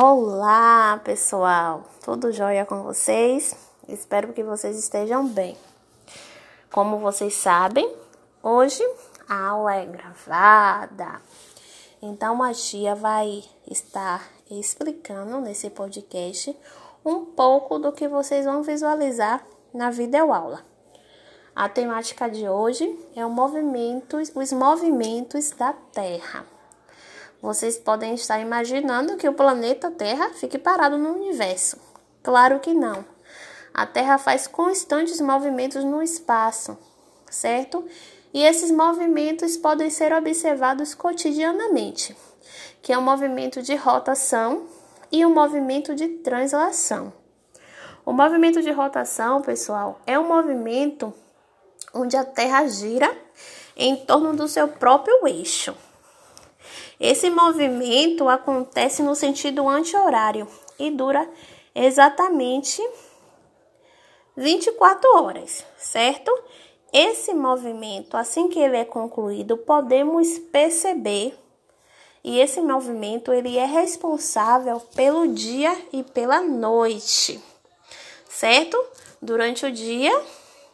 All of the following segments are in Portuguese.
Olá, pessoal! Tudo jóia com vocês? Espero que vocês estejam bem. Como vocês sabem, hoje a aula é gravada. Então a tia vai estar explicando nesse podcast um pouco do que vocês vão visualizar na videoaula. A temática de hoje é movimento, os movimentos da Terra. Vocês podem estar imaginando que o planeta Terra fique parado no universo. Claro que não. A Terra faz constantes movimentos no espaço, certo? E esses movimentos podem ser observados cotidianamente, que é o movimento de rotação e o movimento de translação. O movimento de rotação, pessoal, é um movimento onde a Terra gira em torno do seu próprio eixo. Esse movimento acontece no sentido anti-horário e dura exatamente 24 horas, certo? Esse movimento, assim que ele é concluído, podemos perceber e esse movimento ele é responsável pelo dia e pela noite, certo? Durante o dia,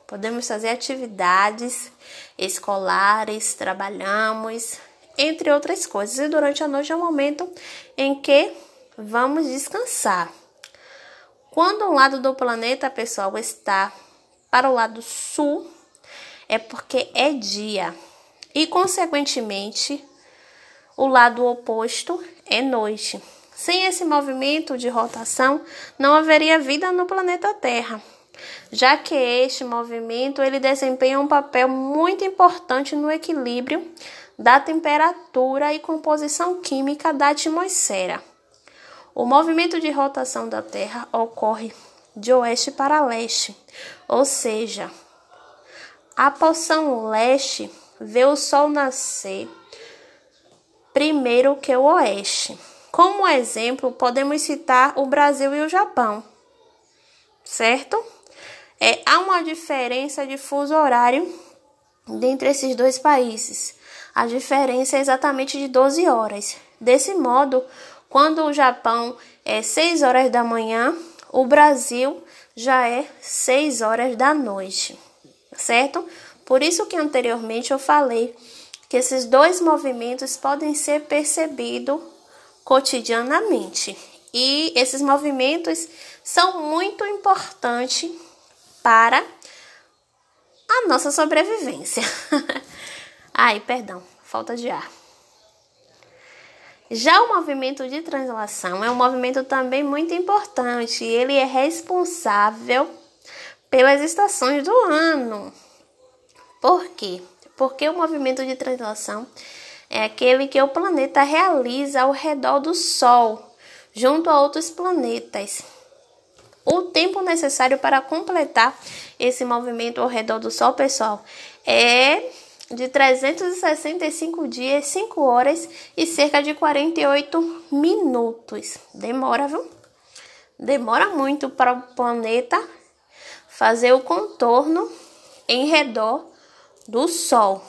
podemos fazer atividades escolares, trabalhamos, entre outras coisas. E durante a noite é o momento em que vamos descansar. Quando um lado do planeta, pessoal, está para o lado sul, é porque é dia. E, consequentemente, o lado oposto é noite. Sem esse movimento de rotação, não haveria vida no planeta Terra, já que este movimento ele desempenha um papel muito importante no equilíbrio da temperatura e composição química da atmosfera. O movimento de rotação da Terra ocorre de oeste para leste, ou seja, a porção leste vê o Sol nascer primeiro que o oeste. Como exemplo, podemos citar o Brasil e o Japão, certo? É, há uma diferença de fuso horário entre esses dois países. A diferença é exatamente de 12 horas. Desse modo, quando o Japão é 6 horas da manhã, o Brasil já é 6 horas da noite, certo? Por isso que anteriormente eu falei que esses dois movimentos podem ser percebidos cotidianamente. E esses movimentos são muito importantes para a nossa sobrevivência. Ai, perdão, falta de ar. Já o movimento de translação é um movimento também muito importante. Ele é responsável pelas estações do ano. Por quê? Porque o movimento de translação é aquele que o planeta realiza ao redor do Sol, junto a outros planetas. O tempo necessário para completar esse movimento ao redor do Sol, pessoal, é de 365 dias, 5 horas e cerca de 48 minutos. Demora, viu? Demora muito para o planeta fazer o contorno em redor do Sol.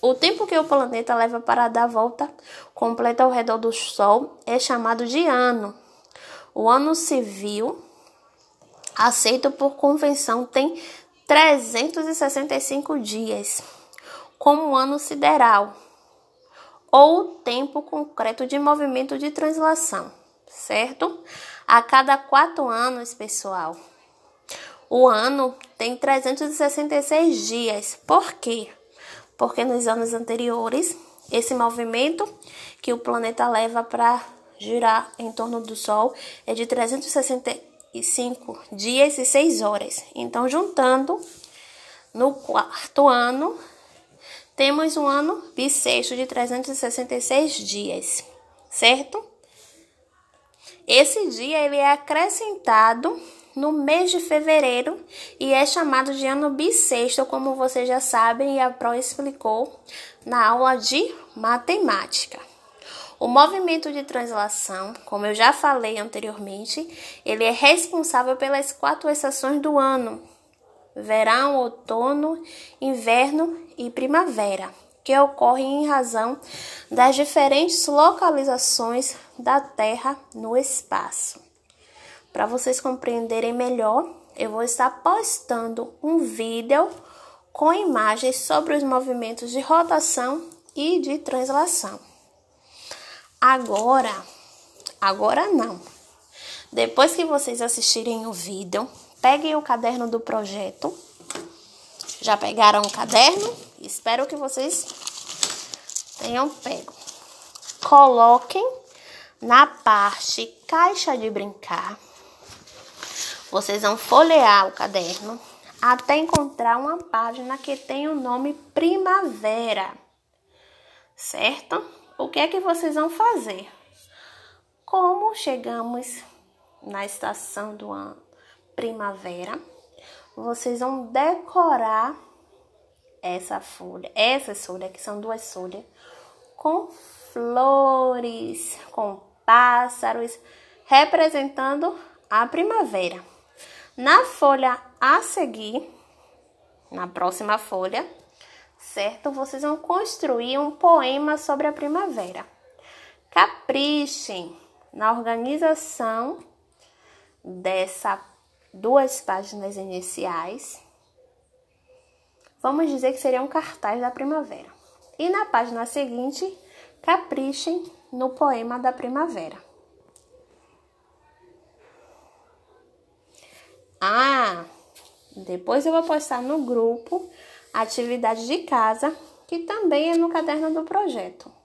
O tempo que o planeta leva para dar volta completa ao redor do Sol é chamado de ano. O ano civil, aceito por convenção, tem 365 dias como ano sideral ou tempo concreto de movimento de translação, certo? A cada quatro anos, pessoal, o ano tem 366 dias. Por quê? Porque nos anos anteriores, esse movimento que o planeta leva para girar em torno do Sol é de 365 dias e 6 horas. Então, juntando no quarto ano, temos um ano bissexto de 366 dias, certo? Esse dia ele é acrescentado no mês de fevereiro e é chamado de ano bissexto, como vocês já sabem e a Pro explicou na aula de matemática. O movimento de translação, como eu já falei anteriormente, ele é responsável pelas quatro estações do ano: verão, outono, inverno e primavera, que ocorrem em razão das diferentes localizações da Terra no espaço. Para vocês compreenderem melhor, eu vou estar postando um vídeo com imagens sobre os movimentos de rotação e de translação. Agora, agora não. Depois que vocês assistirem o vídeo, peguem o caderno do projeto. Já pegaram o caderno? Espero que vocês tenham pego. Coloquem na parte caixa de brincar. Vocês vão folhear o caderno até encontrar uma página que tem o nome Primavera. Certo? O que é que vocês vão fazer? Como chegamos na estação do ano primavera, vocês vão decorar essa folha, essas folhas, que são duas folhas, com flores, com pássaros, representando a primavera. Na folha a seguir, na próxima folha, certo? Vocês vão construir um poema sobre a primavera. Caprichem na organização dessa duas páginas iniciais. Vamos dizer que seria um cartaz da primavera. E na página seguinte, caprichem no poema da primavera. Ah, depois eu vou postar no grupo atividade de casa, que também é no caderno do projeto.